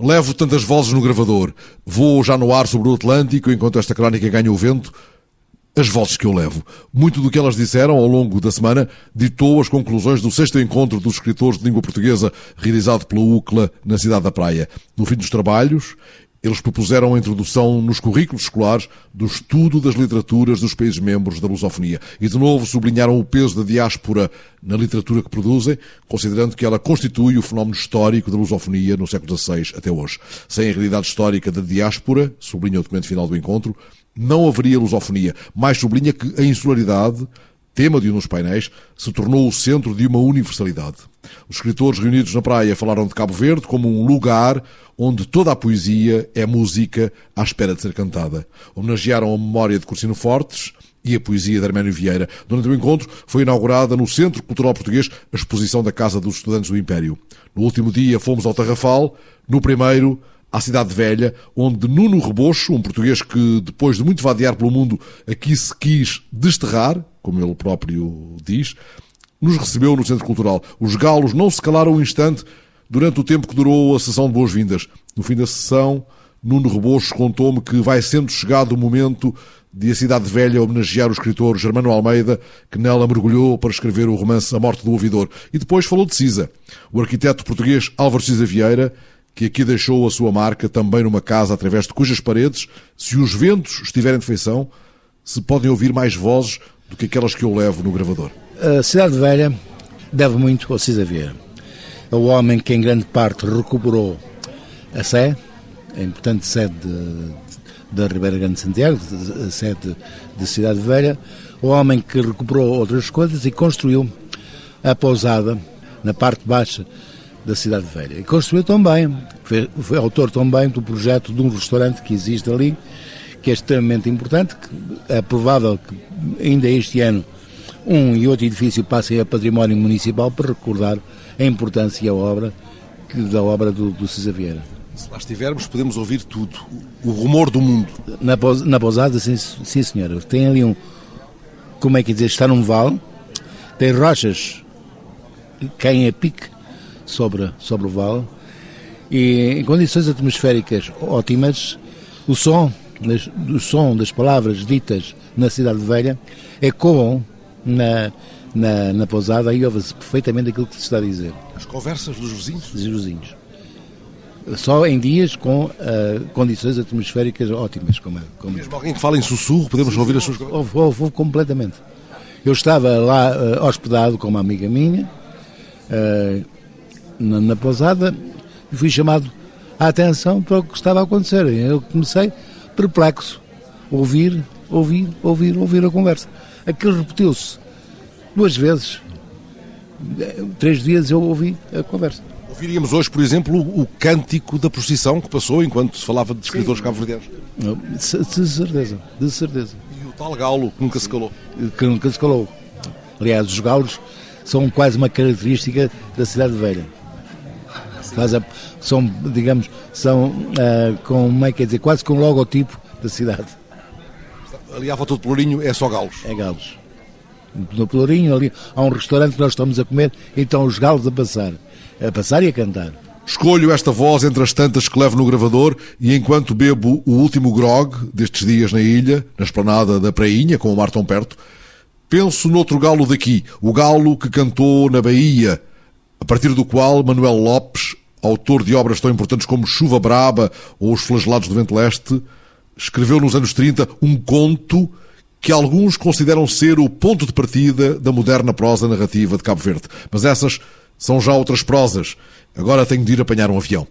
Levo tantas vozes no gravador. Vou já no ar sobre o Atlântico enquanto esta crónica ganha o vento. As vozes que eu levo. Muito do que elas disseram ao longo da semana ditou as conclusões do sexto encontro dos escritores de língua portuguesa realizado pela UCLA na cidade da Praia. No fim dos trabalhos, eles propuseram a introdução nos currículos escolares do estudo das literaturas dos países membros da lusofonia e, de novo, sublinharam o peso da diáspora na literatura que produzem, considerando que ela constitui o fenómeno histórico da lusofonia no século XVI até hoje. Sem a realidade histórica da diáspora, sublinha o documento final do encontro, não haveria lusofonia. Mais sublinha que a insularidade, tema de um dos painéis, se tornou o centro de uma universalidade. Os escritores reunidos na praia falaram de Cabo Verde como um lugar onde toda a poesia é música à espera de ser cantada. Homenagearam a memória de Cursino Fortes e a poesia de Arménio Vieira. Durante o encontro foi inaugurada no Centro Cultural Português a exposição da Casa dos Estudantes do Império. No último dia fomos ao Tarrafal, no primeiro à Cidade Velha, onde Nuno Rebocho, um português que, depois de muito vadear pelo mundo, aqui se quis desterrar, como ele próprio diz, nos recebeu no Centro Cultural. Os galos não se calaram um instante durante o tempo que durou a sessão de boas-vindas. No fim da sessão, Nuno Rebocho contou-me que vai sendo chegado o momento de a Cidade Velha homenagear o escritor Germano Almeida, que nela mergulhou para escrever o romance A Morte do Ouvidor. E depois falou de Cisa, o arquiteto português Álvaro Cisa Vieira, que aqui deixou a sua marca também numa casa através de cujas paredes, se os ventos estiverem de feição, se podem ouvir mais vozes do que aquelas que eu levo no gravador. A Cidade Velha deve muito ao Cisa Vieira. É o homem que em grande parte recuperou a Sé, a importante sede da Ribeira Grande de Santiago, a sede de Cidade Velha, o homem que recuperou outras coisas e construiu a pousada na parte baixa da Cidade Velha. E construiu também, foi, foi autor também do projeto de um restaurante que existe ali, que é extremamente importante, é provável que ainda este ano um e outro edifício passem a património municipal para recordar a importância e a obra que, da obra do, do César Vieira. Se lá estivermos, podemos ouvir tudo. O rumor do mundo. Na, na pousada, sim, sim senhora. Tem ali um. Como é que dizer? Está num vale, tem rochas que caem a pique sobre, sobre o vale e em condições atmosféricas ótimas, o som, o som das palavras ditas na Cidade Velha ecoam na, na, na pousada e ouve-se perfeitamente aquilo que se está a dizer. As conversas dos vizinhos? Dos vizinhos. Só em dias com uh, condições atmosféricas ótimas. Como, é, como... Mesmo alguém que fala em sussurro, podemos ouvir as suas conversas? Ouve, ouve, completamente. Eu estava lá uh, hospedado com uma amiga minha, uh, na, na pousada, e fui chamado a atenção para o que estava a acontecer. Eu comecei perplexo, ouvir, ouvir, ouvir, ouvir a conversa. Aquilo repetiu-se duas vezes. Três dias eu ouvi a conversa. Ouviríamos hoje, por exemplo, o cântico da procissão que passou enquanto se falava de escritores cabo-verdianos. De certeza, de certeza. E o tal galo que nunca se calou. Que nunca se calou. Aliás, os galos são quase uma característica da cidade velha. Faz a, são, digamos, são uh, com, como é que é dizer, quase com o logotipo da cidade. Ali à volta do Pelourinho é só galos? É galos. No Pelourinho, ali há um restaurante que nós estamos a comer e estão os galos a passar. A passar e a cantar. Escolho esta voz entre as tantas que levo no gravador e enquanto bebo o último grog destes dias na ilha, na esplanada da Prainha, com o mar tão perto, penso noutro galo daqui, o galo que cantou na Bahia, a partir do qual Manuel Lopes, autor de obras tão importantes como Chuva Braba ou Os Flagelados do Vento Leste, escreveu nos anos 30 um conto que alguns consideram ser o ponto de partida da moderna prosa narrativa de Cabo Verde. Mas essas são já outras prosas. Agora tenho de ir apanhar um avião.